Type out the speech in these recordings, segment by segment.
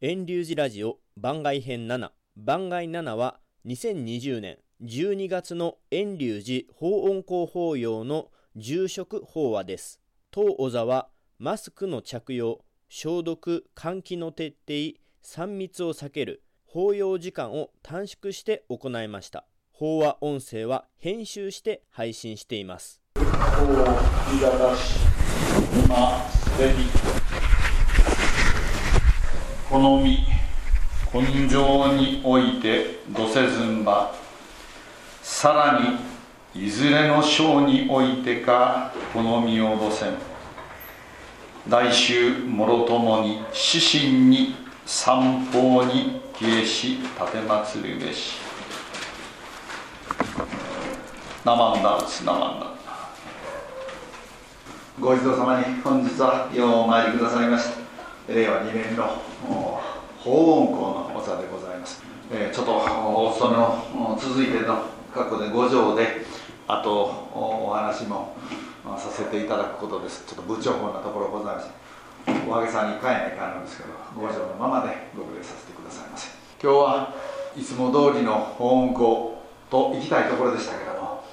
遠流寺ラジオ番外編7番外7は2020年12月の遠流寺法音公法要の住職法話です。当小座はマスクの着用消毒換気の徹底3密を避ける法要時間を短縮して行いました。法話音声は編集して配信しています。法を言い方し今すでに好み根性においてどせずんば。さらにいずれの章においてか好みをぼせん。来週もろともに死神に三方に消えし立てまつるべし。ナマンダーツナマンダーご一同様に本日はようお参りくださいました。令和2年の法音校のお座でございます、えー、ちょっとお勤めの続いての過去で五条であとお話もさせていただくことです。ちょっと部長法なところございます。お揚げさんに帰らないかんのですけど五条のままでご無礼させてくださいませ。今日はいつも通りの法音校と行きたいところでしたけれども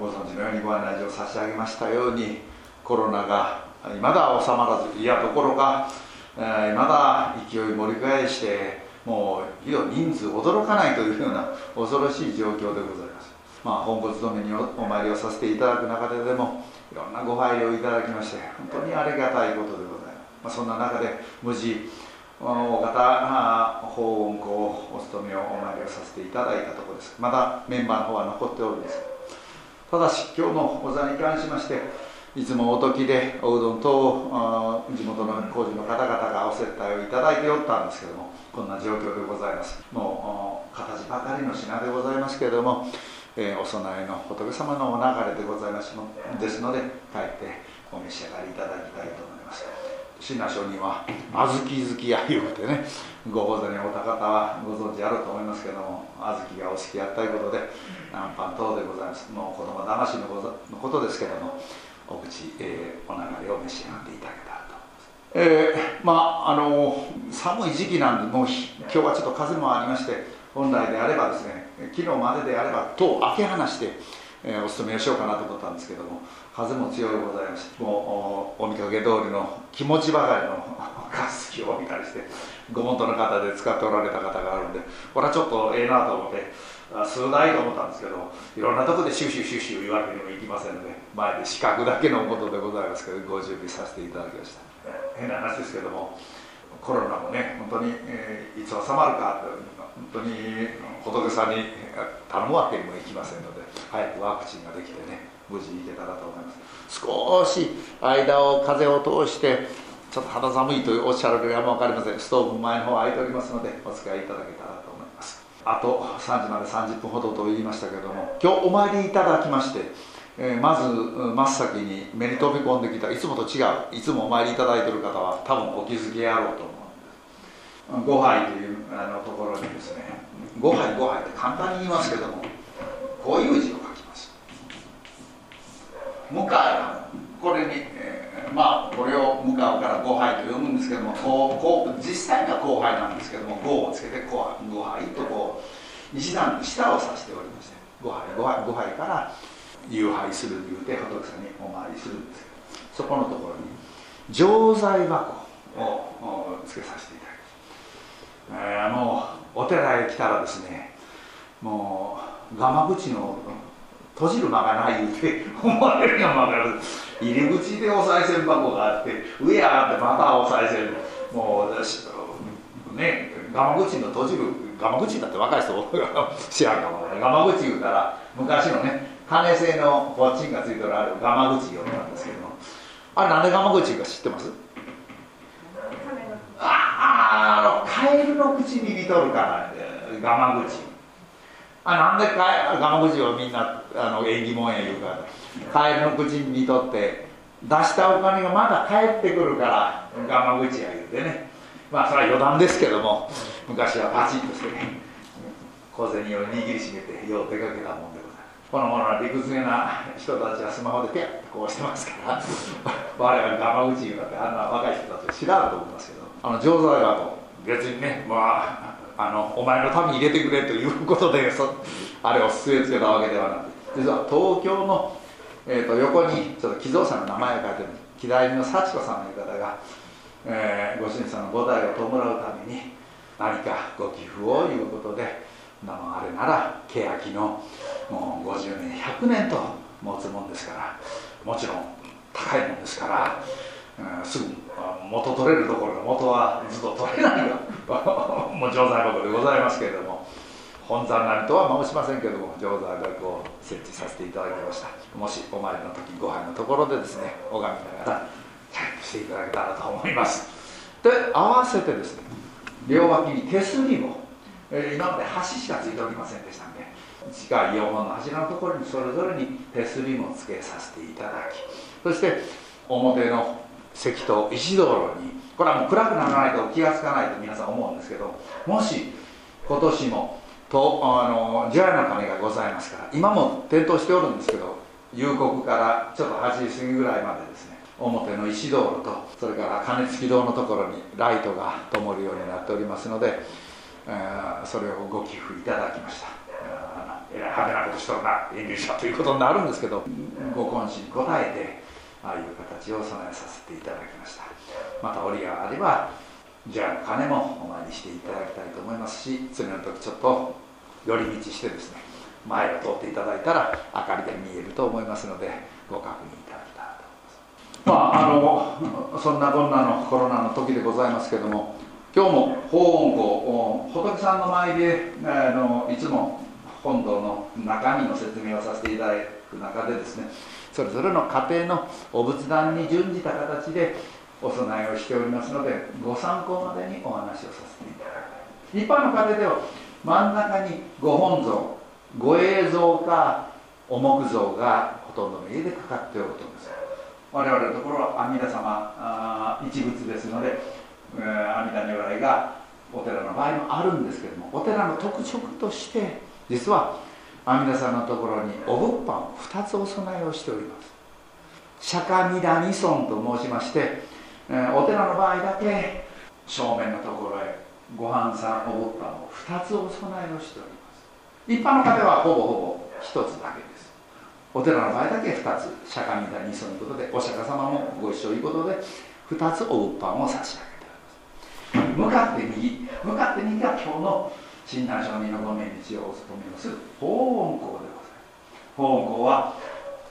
ご存知のようにご案内状を差し上げましたようにコロナがいまだ収まらずいやところがまだ勢い盛り返してもうひどい人数驚かないというような恐ろしい状況でございます。まあ本骨止めにお参りをさせていただく中ででもいろんなご配慮をいただきまして本当にありがたいことでございます、まあ、そんな中で無事大方法音校お勤めをお参りをさせていただいたところです。まだメンバーの方は残っておるんです。ただし今日のお座に関しましていつもおときでおうどんと地元の工事の方々がお接待をいただいておったんですけどもこんな状況でございます。もう形ばかりの品でございます。けれども、えー、お供えの仏様のお流れでございますのですので帰ってお召し上がりいただきたいと思います。親鸞上人は小豆好きやいうてねご法座におた方はご存知あると思いますけども小豆がお好きやったいうことで南蛮等でございます。もう子供騙しのことですけどもお口、えー、お流れを召し上がっていただけたらと。えー、まああの寒い時期なんでもう今日はちょっと風もありまして本来であればですね昨日までであれば戸を開け放して、えー、お勤めをしようかなと思ったんですけども風も強いございましてもうお見かけ通りの気持ちばかりのガス機を見たりしてご門徒の方で使っておられた方があるんでこれはちょっとええなと思って数台と思ったんですけどいろんなとこでシュシュシュシュ言われてもいきませんので前で資格だけのことでございますけどご準備させていただきました。変な話ですけどもコロナもね本当に、えー、いつ収まるか本当に仏さんに頼むわけにもいきませんので早くワクチンができてね無事にいけたらと思います。少し間を風を通してちょっと肌寒いとおっしゃられるかも分かりません。ストーブ前の方空いておりますのでお使いいただけたらと思います。あと3時まで30分ほどと言いましたけども今日お参りいただきまして、えー、まず真っ先に目に飛び込んできたいつもと違う。いつもお参りいただいてる方は多分お気づきやろうと思う。んです五杯というあのところにですね。五杯五杯って簡単に言いますけども。こういう字を書きます向かいこれに、えー、まあこれを向かうから五杯と読むんですけどもこうこう実際には後輩なんですけども五をつけて五杯とこう西段の下を指しておりまして。五杯五杯五杯から夕拝する言うて仏さんにお参りするんですけどそこのところに錠剤箱をつけさせていただきます、えー、もうお寺へ来たらですねもうガマ口の閉じる間がない言うて思われるのも分かる入り口でお賽銭箱があって上上がってまたお賽銭もうねガマ口の閉じるガマ口だって若い人知らんかもガマ口言うたら昔のね金製のポッチンがついてるあるガマ口用なんですけども。あれなんでガマ口か知ってます？ああのカエルの口に似とるからガマ口あなんでガマ口をみんなあの縁起物や言うからカエルの口に似とって出したお金がまだ返ってくるからガマ口や言うてね。まあそれは余談ですけども昔はパチッとしてね小銭を握りしめてよう出かけたもんで。このものは理屈げな人たちはスマホでピャッとこうしてますから 我々ガマ口言うなんてあんな若い人たちは知らんと思いますけど。あの錠剤箱別にねまああのお前のために入れてくれということでそあれを据え付けたわけではなく実は東京の、えー、と横にちょっと寄贈者の名前が書いてる木田の幸子さんの方が、えー、ご主人さんの菩提を弔うために何かご寄付をいうことであれなら欅のもう50年100年と持つもんですからもちろん高いもんですから、うん、すぐ元取れるところの元はずっと取れないがもう常在箱でございますけれども本山なりとは申しませんけども常在箱を設置させていただきました。もしお参りの時ご飯のところでですね拝みながらチェックしていただけたらと思います。で合わせてですね両脇に手すりも、え、今まで橋しかついておりませんでしたんで地下4本の柱のところにそれぞれに手すりもつけさせていただきそして表の石と石道路にこれはもう暗くならないと気が付かないと皆さん思うんですけどもし今年もとあの除夜の鐘がございますから今も点灯しておるんですけど夕刻からちょっと8時過ぎぐらいまでですね表の石道路とそれから鐘付き堂のところにライトが灯るようになっておりますので、それをご寄付いただきました。えらい派手なことしとるな遠慮したということになるんですけどご懇親に応えてああいう形を備えさせていただきました。また折があればじゃあ鐘もお参りしていただきたいと思いますし次の時ちょっと寄り道してですね前を通っていただいたら明かりで見えると思いますのでご確認いただきたいと思います。まああのそんなこんなのコロナの時でございますけども今日も法音校仏さんの前であのいつも本堂の中身の説明をさせていただく中でですねそれぞれの家庭のお仏壇に準じた形でお供えをしておりますのでご参考までにお話をさせていただきたい一般の家庭では真ん中にご本尊ご映像かお木像がほとんどの家でかかっておると思います。我々のところは阿弥陀様一仏ですので、え、阿弥陀如来がお寺の場合もあるんですけどもお寺の特色として実は阿弥陀さんのところにお物販を2つお供えをしております。釈迦弥陀二尊と申しまして、え、お寺の場合だけ正面のところへご飯さんお物販を2つお供えをしております。一般の方はほぼほぼ1つだけです。お寺の場合だけ2つ釈迦弥陀二尊ということでお釈迦様もご一緒ということで2つお物販を差し上げます。向かって右向かって右が今日の親鸞上人のご命日をお務めをする法音校でございます法音校は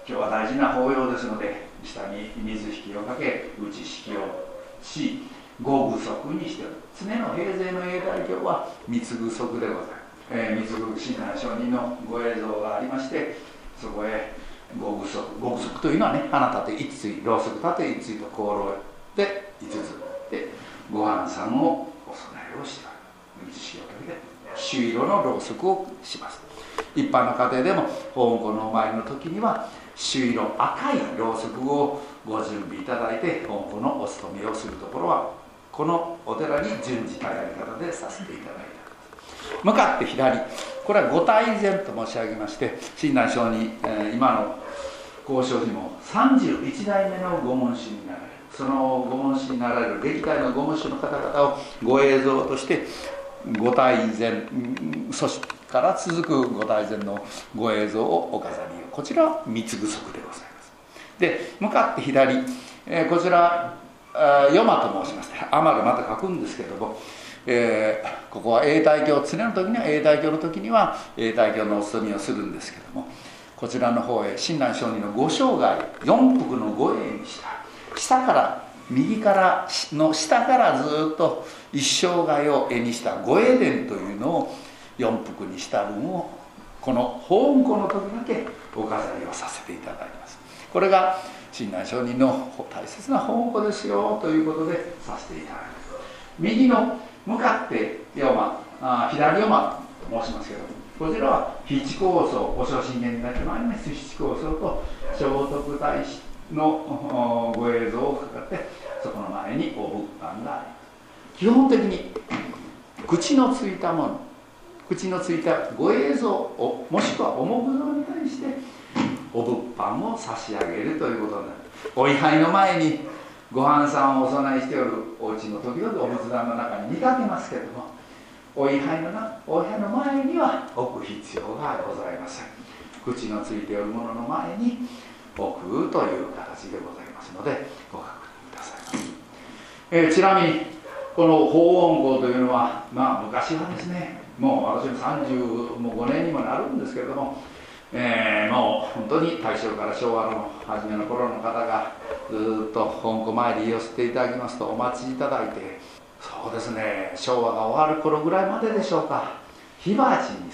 今日は大事な法要ですので下に水引きをかけ打ち式をし五具足にしておる常の平勢の永代経は三つ具足でございます、えー、三つ具親鸞上人のご映像がありましてそこへ五具足五具足というのはね花立て一対ろうそく立て一対と香炉で五つ。でご飯さんをお供えをしておる水式をかけて朱色のろうそくをします。一般の家庭でも法皇のお参りの時には朱色赤いろうそくをご準備いただいて本校のお勤めをするところはこのお寺に順次たやり方でさせていただいた向かって左これは五体前と申し上げまして親鸞上に、えー、今の交渉にも31代目の御門師になるその御門師になられる歴代の御門師の方々をご映像として五体前そしから続く五体前のご映像をお飾りを。こちらは三つ具足でございますで向かって左、えー、こちらヨマと申しましてアマルまた書くんですけれども、えー、ここは永代経常の時には永代経の時には永代経のお勤めをするんですけどもこちらの方へ親鸞上人のご生涯四福のご縁にした。下から右からの下からずっと一生涯を絵にした御栄伝というのを四福にした分をこの法音庫の時だけお飾りをさせていただきます。これが親鸞上人の大切な法音庫ですよということでさせていただきます右の向かって山あ左山と申します。けどこちらは七高僧お初心源だけ参ります。七高僧と聖徳太子のご映像をかかってそこの前にお仏壇があります基本的に口のついたもの口のついたご映像をもしくはお木像に対してお物販を差し上げるということになるお位牌の前にご飯さんをお供えしておるお家の時々お仏壇の中に見かけますけれどもお位牌のなお部屋の前には置く必要がございません口のついておるものの前に置くという形でございますのでご確認くださいます、えー、ちなみにこの法音校というのはまあ昔はですねもう私も35年にもなるんですけれどもえー、もう本当に大正から昭和の初めの頃の方がずっと本校前に寄せていただきますとお待ちいただいてそうですね昭和が終わる頃ぐらいまででしょうか。火鉢に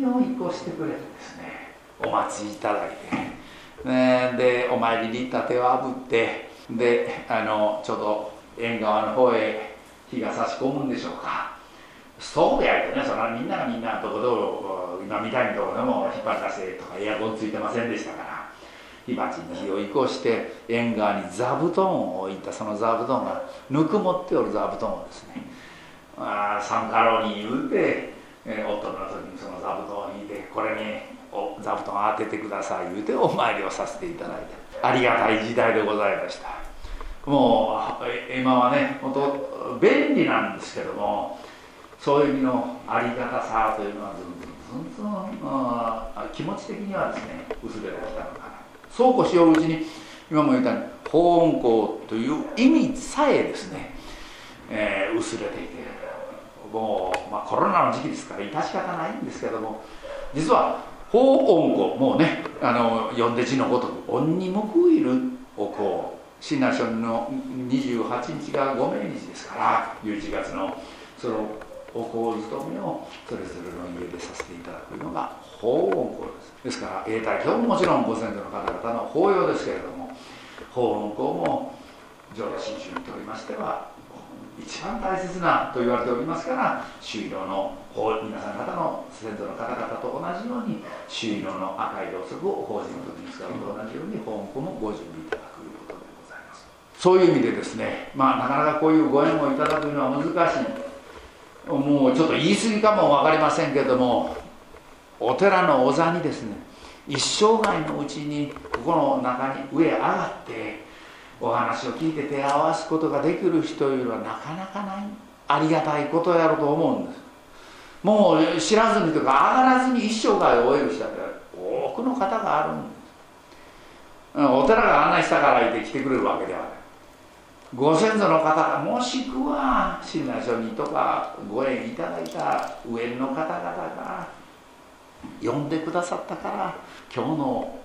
炭を移行してくれてですねお待ちいただいて、でお参りに行った手をあぶってであのちょうど縁側の方へ火が差し込むんでしょうか。そうでやるとね。そのみんながみんなところ今みたいなとこでも引っ張り出せとかエアコンついてませんでしたから。火鉢に火を移行して縁側に座布団を置いたその座布団がぬくもっておる座布団をですねあサンカロに言うて、え、夫の時にその座布団を引いてこれにお座布団当ててください言うてお参りをさせていただいてありがたい時代でございました。もう今はね本当便利なんですけどもそういう意味のありがたさというのはずんずんずんずん気持ち的にはですね薄れてきたのかな。そうこうしよううちに今も言ったように法音校という意味さえですね、えー、薄れていてもう、まあ、コロナの時期ですから致し方ないんですけども実は法音校もうねあの読んで字のごとく「恩に報いるお校」親鸞書の28日がご命日ですから11月のそのお香勤めをそれぞれの家でさせていただくのが法音香です。ですから永代教ももちろんご先祖の方々の法要ですけれども法音香も浄土真宗にとりましては一番大切なと言われておりますから朱色の皆さん方の先祖の方々と同じように朱色の赤いろうそくを法事の時に使うのと同じように法音香もご準備いただくことでございます。そういう意味でですねまあなかなかこういうご縁をいただくのは難しいもうちょっと言い過ぎかも分かりませんけどもお寺のお座にですね一生涯のうちにここの中に上上がってお話を聞いて手を合わすことができる人いうのはなかなかないありがたいことやろうと思うんです。もう知らずにとか上がらずに一生涯を終える人だって多くの方があるんですお寺が案内したから言って来てくれるわけではない。ご先祖の方がもしくは親鸞書にとかご縁いただいた上の方々が呼んでくださったから今日の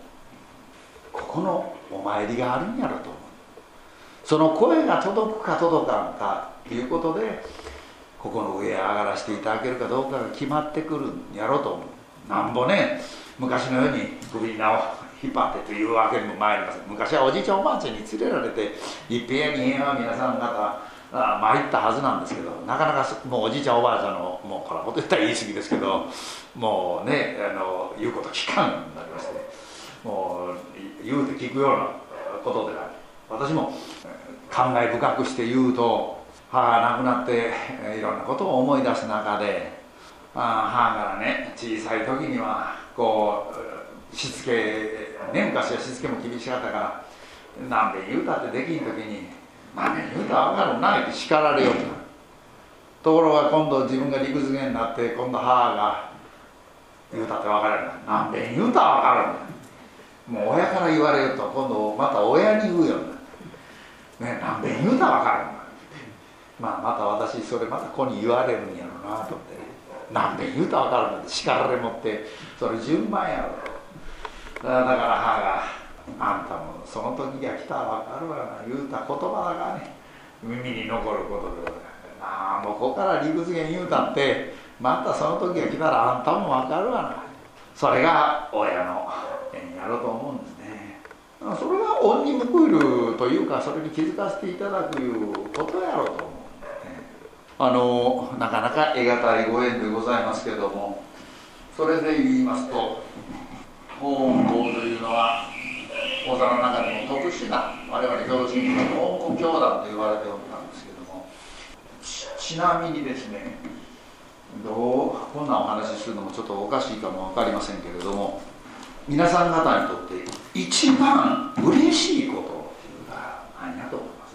ここのお参りがあるんやろと。思うその声が届くか届かんかということでここの上へ上がらせていただけるかどうかが決まってくるんやろうと思う。なんぼね昔のように首に縄を引っ張ってというわけにも参りません。昔はおじいちゃんおばあちゃんに連れられて一平や二平は皆さん方参ったはずなんですけどなかなかもうおじいちゃんおばあちゃんのもうこれほど言ったら言い過ぎですけどもうねあの言うこと聞かんになりましてもう言うて聞くようなことでない。私も感慨深くして言うと母が亡くなっていろんなことを思い出す中で母からね小さい時にはこうしつけね昔はしつけも厳しかったからなんで言うたってできん時に何で言うたら分かるなって叱られようと。ころが今度自分が陸付けになって今度母が言うたって分からない何で言うたら分かるんだもう親から言われると今度また親に言うようね何で言うたら分かるんまあまた私それまた子に言われるんやろうなと思って何で言うたら分かるんだ叱られもってそれ順番やろ。だから母が「あんたもその時が来たら分かるわな」言うた言葉だがね耳に残ることでああもうここから理屈言言うたってまたその時が来たらあんたも分かるわな。それが親の縁やろうと思うんですね。それが恩に報いるというかそれに気づかせていただくいうことやろうと思う。あのなかなか得難いご縁でございますけれどもそれで言いますと法音校というのは講座の中でも特殊な我々教師の法音教団と言われておったんですけどもちなみにですねどうこんなお話しするのもちょっとおかしいかも分かりませんけれども皆さん方にとって一番嬉しいことが何やと思います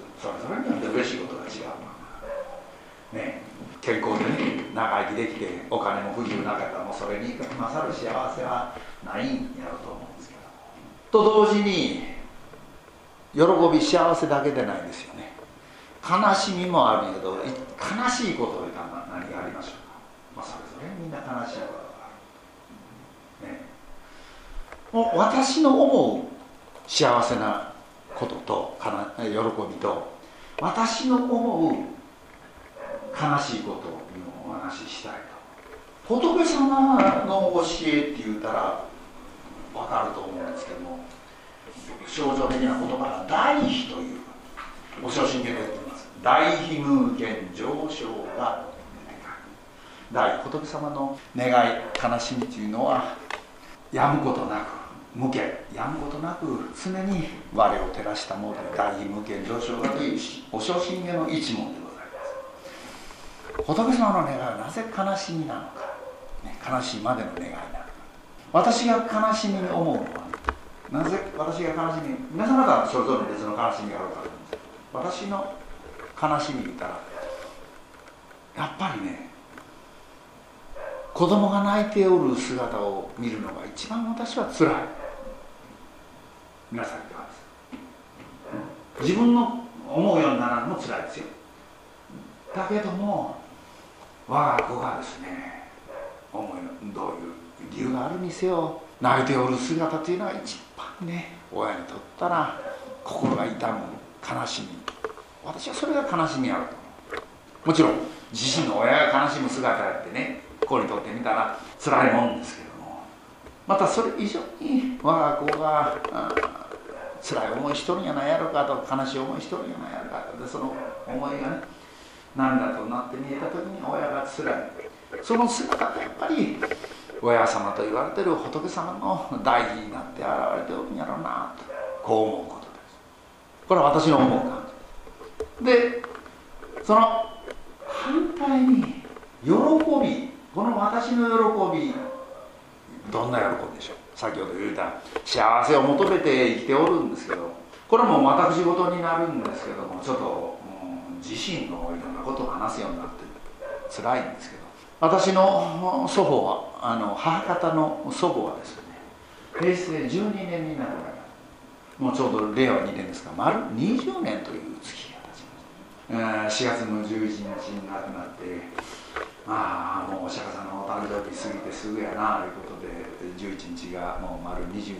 健康でね長生きできてお金も不自由なかったらもうそれに勝る幸せはないんやろうと思うんですけどと同時に喜び幸せだけでないんですよね。悲しみもあるけど悲しいことを言ったら何がありましょうか、まあ、それぞれみんな悲しいことがある、ね、もう私の思う幸せなことと喜びと私の思う悲しいこと話したいと。仏様の教えって言うたら分かると思うんですけども象徴的な言葉が大悲というお正真剣で言ってます。大悲無限上昇が大仏様の願い悲しみというのはやむことなく無限。やむことなく常に我を照らしたもので大悲無限上昇がというお正真剣の一問でございます。仏様の願いはなぜ悲しみなのか、ね、悲しいまでの願いなのか。私が悲しみに思うのはなぜ私が悲しみ皆様方それぞれ別の悲しみがあるかと思うんです。私の悲しみ言ったらやっぱりね子供が泣いておる姿を見るのが一番私はつらい。皆さんいかがです自分の思うようにならんのもつらいですよ。だけども我が子がですね思いのどういう理由があるにせよ泣いておる姿というのは一番ね親にとったら心が痛む悲しみ。私はそれが悲しみあるともちろん自身の親が悲しむ姿やってね子にとってみたら辛いもんですけども。またそれ以上に我が子が辛い思いしとるんやないやろかと悲しい思いしとるんやないやろかとでその思いがね涙となって見えた時に親が辛いその姿がやっぱり親様と言われてる仏様の大義になって現れておるんやろうなとこう思うことです。これは私の思う感じでその反対に喜びこの私の喜びどんな喜びでしょう。先ほど言った幸せを求めて生きておるんですけどこれも私事になるんですけどもちょっと、自身のいろんなことを話すようになって辛いんですけど私の祖母はあの母方の祖母はですね平成12年になるもうちょうど令和2年ですが丸20年という月が経ちました、4月の11日に亡くなってまあもうお釈迦さんのお誕生日過ぎてすぐやなということで11日がもう丸20年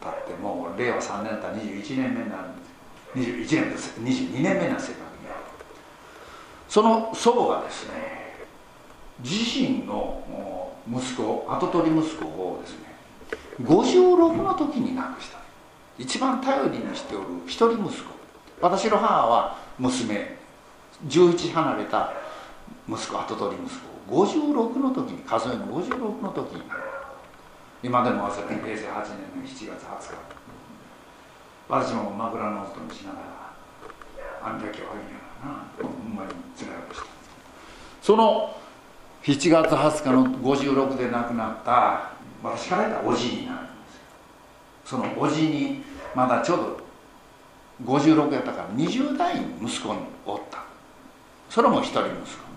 経ってもう令和3年だったら21年目になるんです21年です。22年目なんです。正確にはその祖母がですね自身の息子跡取り息子をですね56の時に亡くした。一番頼りにしておる一人息子。私の母は娘。11離れた息子跡取り息子を。56の時に数えの56の時に。今でも忘れて平成8年の7月20日。私も枕の音にしながらあんだけはありなほんまに辛いことした。その7月20日の56で亡くなった私から言ったおじになるんです。よそのおじにまだちょうど56やったから20代息子におった。それも一人息子。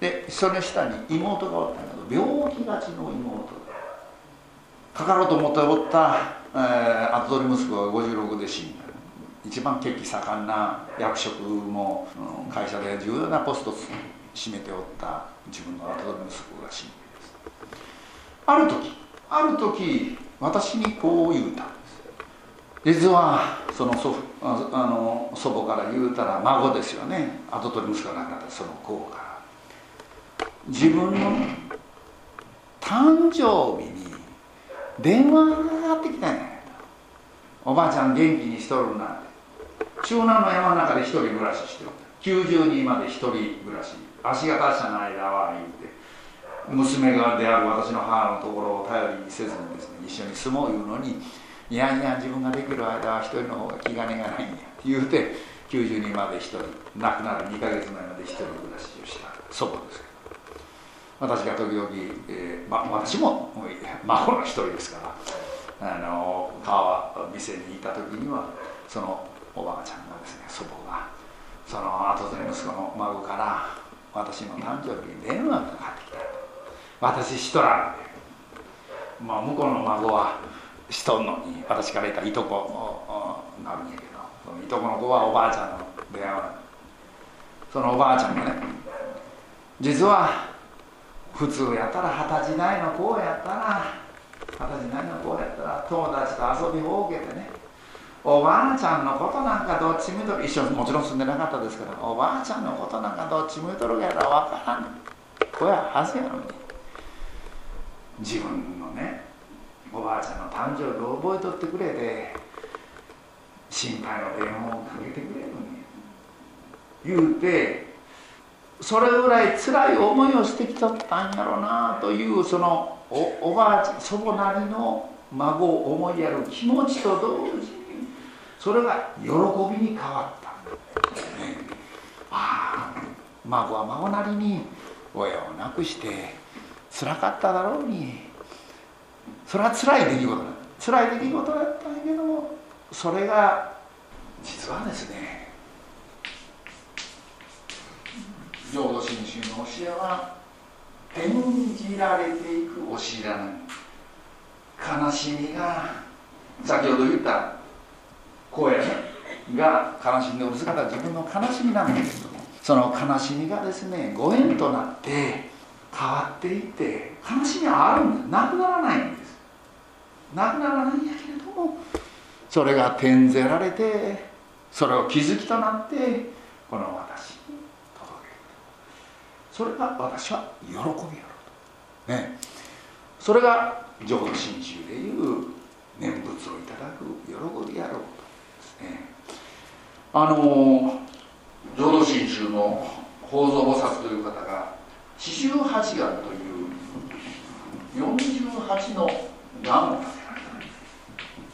でその下に妹がおったんだけど病気がちの妹で。かかろうと思っておった、えー、後取り息子が56で死んだ。一番血気盛んな役職も、会社で重要なポストを占めておった自分の後取り息子が死んですある時ある時私にこう言うたんです実はその祖父あの祖母から言うたら孫ですよね。後取り息子が亡くなったその子から自分の誕生日に電話がかかってきたんやおばあちゃん元気にしとるなんて中南の山の中で一人暮らししておった90人まで一人暮らし。足が達者な間は言うて娘がである私の母のところを頼りにせずにですね一緒に住もういうのにいやいや自分ができる間は一人の方が気兼ねがないんやって言うて90人まで一人亡くなる2か月前まで一人暮らしをした。祖母ですけど私が時々、えーま、私も孫の一人ですからあの川店にいた時にはそのおばあちゃんがですね祖母がその後で息子の孫から私の誕生日に電話がかかってきた。私シトラんでまあ向こうの孫はしとんのに私から言ったいとこなるんやけどそのいとこの子はおばあちゃんの電話。そのおばあちゃんがね実は普通やったら二十歳代の子やったら二十歳代の子やったら友達と遊びほうけてねおばあちゃんのことなんかどっち見とる一緒もちろん住んでなかったですからおばあちゃんのことなんかどっち見とるかやら分からん。子やはずやのに自分のねおばあちゃんの誕生日を覚えとってくれて心配の電話をかけてくれるのに言うてそれぐらい辛い思いをしてきとったんやろうなというそのおおばあちゃん祖母なりの孫を思いやる気持ちと同時にそれが喜びに変わった、ああ孫は孫なりに親を亡くしてつらかっただろうに。それは辛い出来事だ辛い出来事だったんやけどもそれが実はですね浄土真宗の教えは転じられていく教えなの悲しみが先ほど言った声が悲しんでおる姿は自分の悲しみなんですけどもその悲しみがですねご縁となって変わっていって悲しみはあるんです。なくならないんです。なくならないんやけれどもそれが転ぜられてそれを気づきとなってこの私に届ける。それが私は喜びやろうと。ね。それが浄土真宗でいう念仏をいただく喜びやろうあの浄土真宗の法蔵菩薩という方が四十八願という48の願を立て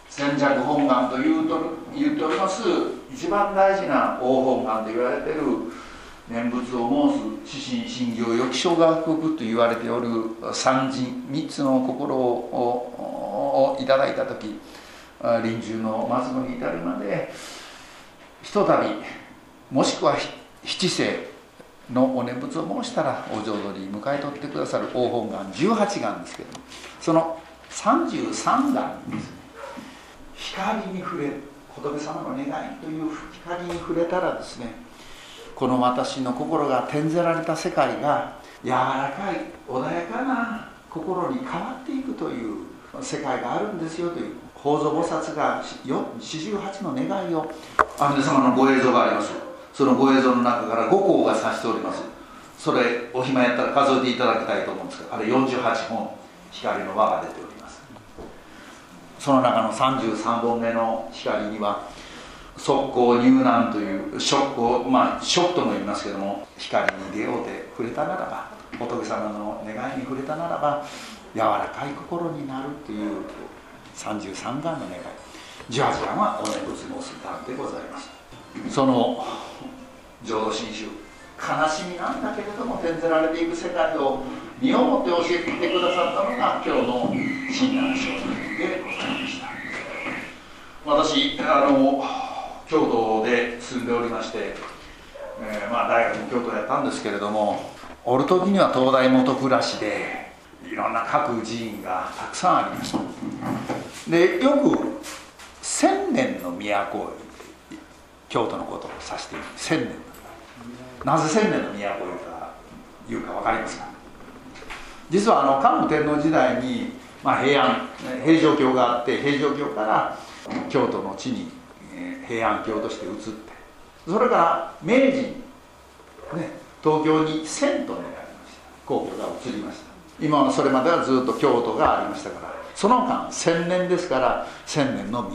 先着本願というと言っております一番大事な大本願と言われている念仏を申す指針信行予期小学部と言われておる三人三つの心ををいただいた時臨終の末後に至るまでひとたびもしくは七世のお念仏を申したらお浄土に迎え取ってくださる大本願18願ですけどその33願ですね。光に触れる仏様の願いという光に触れたらですねこの私の心が転ぜられた世界が柔らかい穏やかな心に変わっていくという世界があるんですよという法蔵菩薩が四十八の願いを阿弥陀様のご映像があります。そのご映像の中から5項が指しております。それお暇やったら数えていただきたいと思うんですがあれ48本光の輪が出ております。その中の33本目の光には速攻入難というショックをまあショックとも言いますけども光に出ようで触れたならば仏様の願いに触れたならば柔らかい心になるという33願の願い。18願はお念仏申す願でございます。その浄土真宗悲しみなんだけれども転ぜられていく世界を身をもって教えてくださったのが今日の親鸞聖人でございました。私あの京都で住んでおりまして、えー、まあ、大学も京都やったんですけれどもおる時には東大元暮らしでいろんな各寺院がたくさんありました。でよく千年の都京都のことを指している千年なぜ千年の都を言うか分かりますか？実はあの桓武天皇時代にまあ、平安平城京があって平城京から京都の地に平安京として移ってそれから明治に、ね、東京に銭湯になりました。皇居が移りました。今はそれまではずっと京都がありましたからその間千年ですから千年の都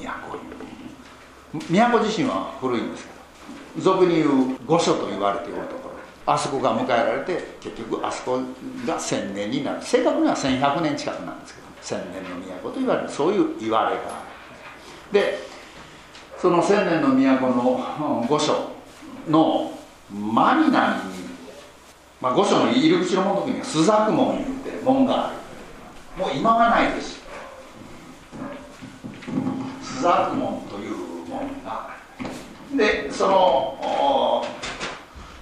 都自身は古いんですけど俗に言う御所と言われておるところあそこが迎えられて結局あそこが千年になる正確には1100年近くなんですけど千年の都と言われるそういう言われがあるでその千年の都の御所の真南に、まあ、御所の入り口の門の時には朱雀門いうて門がある。もう今はないです。朱雀門という門があるでその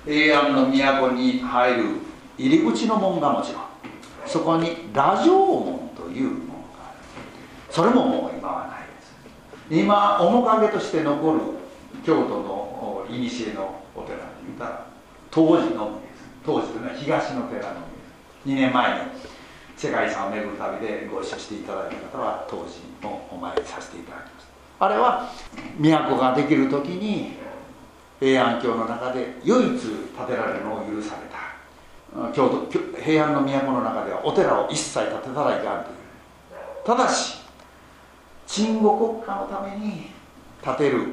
平安の都に入る入り口の門がもちろんそこに羅城門という門がある。それももう今はないです。今面影として残る京都の古のお寺で言ったら当時のみです。当時というのは東の寺のみです。2年前に世界遺産を巡る旅でご一緒していただいた方は当時もお参りさせていただきました。あれは都ができる時に平安京の中で唯一建てられるのを許された。京都平安の都の中ではお寺を一切建てたらいかんという。ただし鎮護国家のために建てる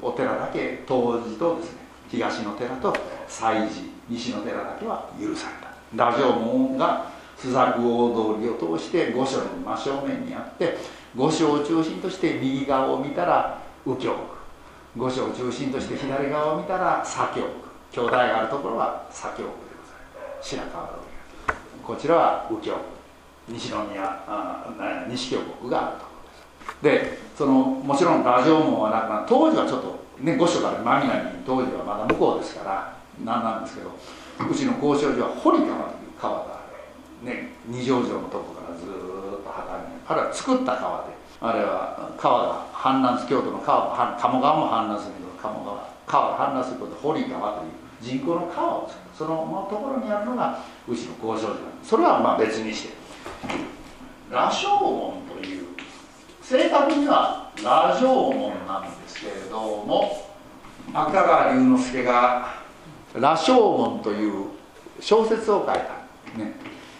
お寺だけ当時とですね東の寺と西寺西の寺だけは許された。羅城門が朱雀大通りを通して御所の真正面にあって御所を中心として右側を見たら右京区。御所を中心として左側を見たら左京区。兄弟があるところは左京区でございます。白川通りこちらは右京区。西宮あ西京区があるところです。でそのもちろん羅城門はなくな当時はちょっとね御所から真南に当時はまだ向こうですからなんなんですけどうちの交渉所は堀川という川がね二条城のとこからずっと旗にあれは作った川であれは川が氾濫す京都の川が鴨川も氾濫するけど鴨川川が氾濫することで堀川という人工の川を作るそのところにあるのがうちの交渉所なんです。それはまあ別にして。羅生門という正確には羅生門なんですけれども芥川龍之介が「羅生門」という小説を書いた、ね、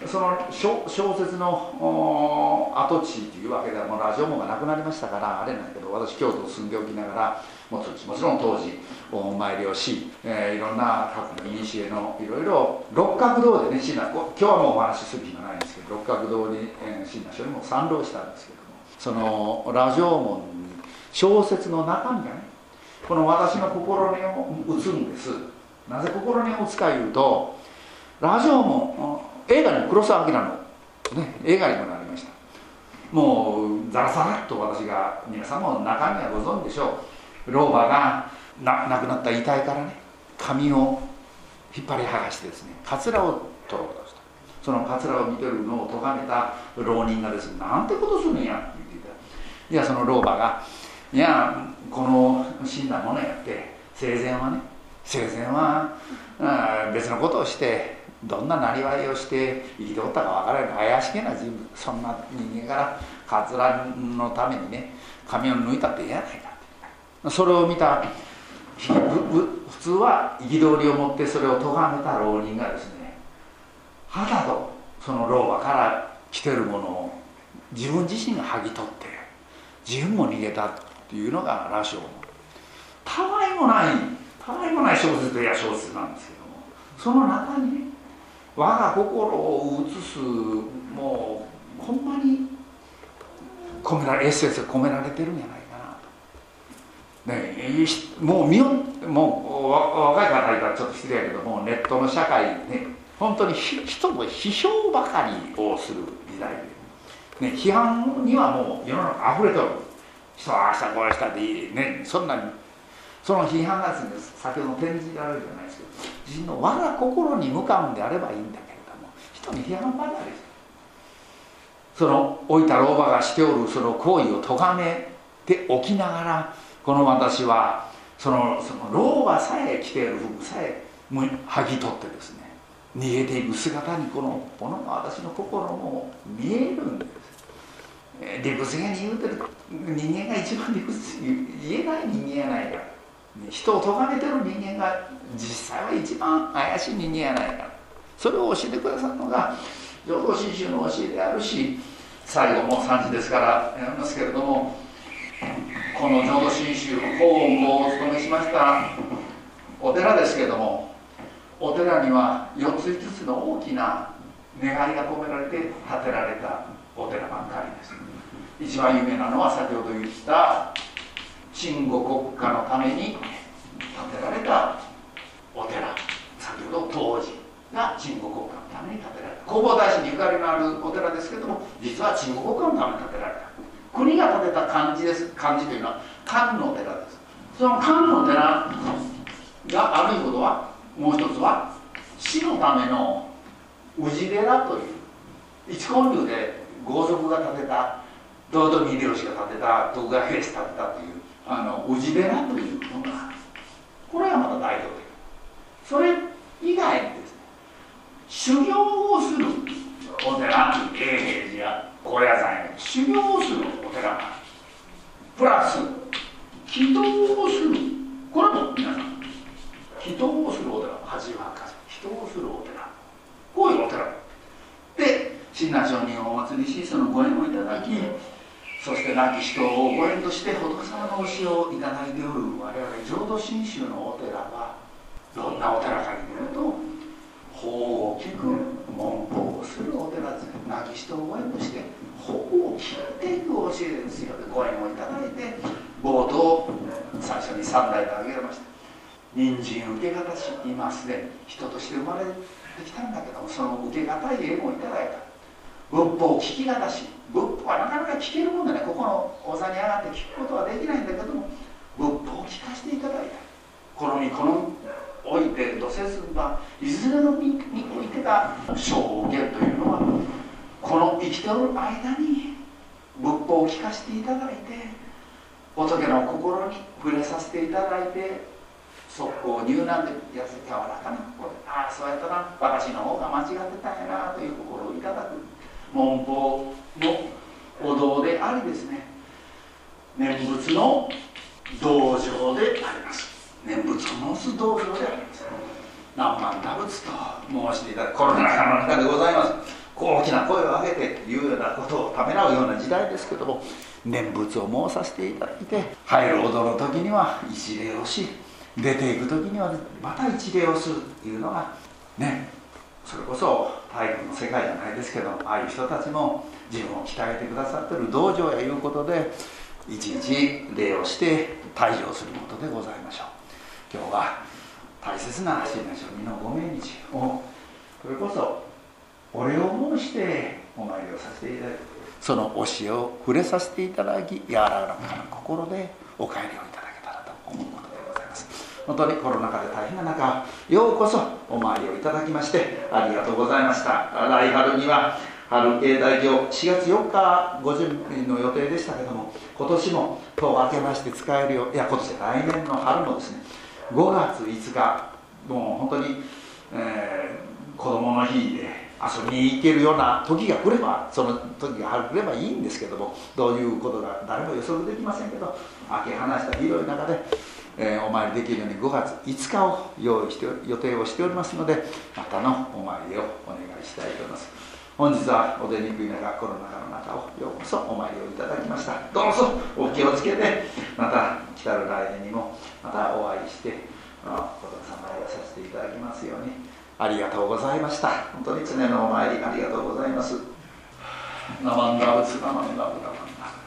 その小説の跡地というわけではもうラジオ門がなくなりましたからあれなんだけど私京都に住んでおきながらももちろん当時お参りをし、えー、いろんな各古のいろいろ六角堂でね今日はもうお話しする暇ないんですけど六角堂に親鸞書にも参籠したんですけどもそのラジオ門に小説の中身がねこの私の心に打つんです。なぜ心に打つかいうとラジオ門映画に黒澤明の、ね、映画にもなりました。もうザラザラっと私が皆さんも中身はご存知でしょう。老婆がな亡くなった遺体からね髪を引っ張り剥がしてですねカツラを取ろうとした。そのカツラを見てるのを咎めた浪人がですねなんてことするんやって言ってた。いやその老婆がいやこの死んだものやって生前はね生前は別のことをしてどんななりわいをして生きておったかわからない怪しげな人物そんな人間からカツラのためにね髪を抜いたって嫌やないか。それを見た普通は憤りを持ってそれを咎めた浪人がですね肌とその老婆から来てるものを自分自身が剥ぎ取って自分も逃げたっていうのが羅生。たわいもないたわいもない小説といや小説なんですけどもその中にね我が心を映すもうほんまに込められエッセンスが込められてるんじゃないかな。と。ね、もう見よもう若い方いたらちょっと失礼やけどもネットの社会ね本当に人の批評ばかりをする時代で、ね、批判にはもう世の中溢れてる。人は明日こうしたっていいねそんなにその批判がですね先ほど転じられるじゃないですけど。自分の我が心に向かうんであればいいんだけれども人に批判ばかりその老いた老婆がしておるその行為を咎めておきながらこの私はそのその老婆さえ着ている服さえ剥ぎ取ってですね逃げていく姿にこのこの私の心も見えるんです。理屈がに言うてる人間が一番理屈言えない人間やないか。人を咎めてる人間が実際は一番怪しい人間やないか。それを教えてくださるのが浄土真宗の教えであるし最後も3時ですからやりますけれどもこの浄土真宗法音をお務めしましたお寺ですけどもお寺には4つ5つの大きな願いが込められて建てられたお寺ばっかりです。一番有名なのは先ほど言った鎮護国家のために建てられたお寺。先ほど当時が鎮護国家のために建てられた。弘法大師にゆかりのあるお寺ですけども実は鎮護国家のために建てられた。国が建てた漢字です。漢字というのは漢の寺です。その漢の寺があるいことはもう一つは死のための氏寺という。一根流で豪族が建てた豊臣秀吉が建てた徳川平氏建てたというあの氏寺というものがこれはまた代表的それ以外にですね。修行をするお寺。永平寺や高野山や修行をするお寺。がプラス祈祷をするこれも皆さん祈祷をするお寺。八幡か祈祷をするお寺。こういうお寺。で親鸞上人をお祭りしそのご縁をいただきそして亡き人をご縁として仏様の教えをいただいておる我々浄土真宗のお寺はどんなお寺かにいうと法を聞く文法をするお寺です。亡き人をご縁として法を聞いていく教えですよでご縁をいただいて冒頭最初に三代で挙げられました。人参受け方し今すでに人として生まれてきたんだけどもその受け方い縁をいただいた。仏法を聞き方し。仏法はなかなか聞けるもんでね。ここのお座に上がって聞くことはできないんだけども仏法を聞かせていただいた。この身このおいて土せずばいずれの身においてが証言というのはこの生きておる間に仏法を聞かせていただいて仏の心に触れさせていただいて速攻入難でやつ柔らかな心。でああそうやったな。私の方が間違ってたんやなという心をいただく。文法のお堂でありですね。念仏の道場であります。念仏を申す道場であります。何万打仏と申していただくコロナ禍の中でございます。大きな声を上げて言うようなことをためらうような時代ですけども念仏を申させていただいて入るお堂の時には一礼をし出ていく時にはまた一礼をするというのがねそれこそ体育の世界じゃないですけどああいう人たちも自分を鍛えてくださってる道場やいうことで一日礼をして退場することでございましょう。今日は大切な新年初任のご命日をそれこそお礼を申してお参りをさせていただくその教えを触れさせていただき柔らかな心でお帰りをいただたらと思うことでございます本当にコロナ禍で大変な中ようこそお参りをいただきましてありがとうございました。来春には春永大業4月4日ご準備の予定でしたけども今年も戸を開けまして使えるよういや今年来年の春もですね5月5日もう本当に、えー、子供の日で遊びに行けるような時が来ればその時が来ればいいんですけどもどういうことが誰も予測できませんけど開け放した広い中で、えー、お参りできるように5月5日を用意して予定をしておりますのでまたのお参りをお願いしたいと思います。本日はお出にくい中コロナ禍の中をようこそお参りをいただきました。どうぞお気をつけてまた来たる来年にもまたお会いして仏様をさせていただきますように。ありがとうございました。本当に常のお参りありがとうございます。ナマンダブツナマンダブナマンダ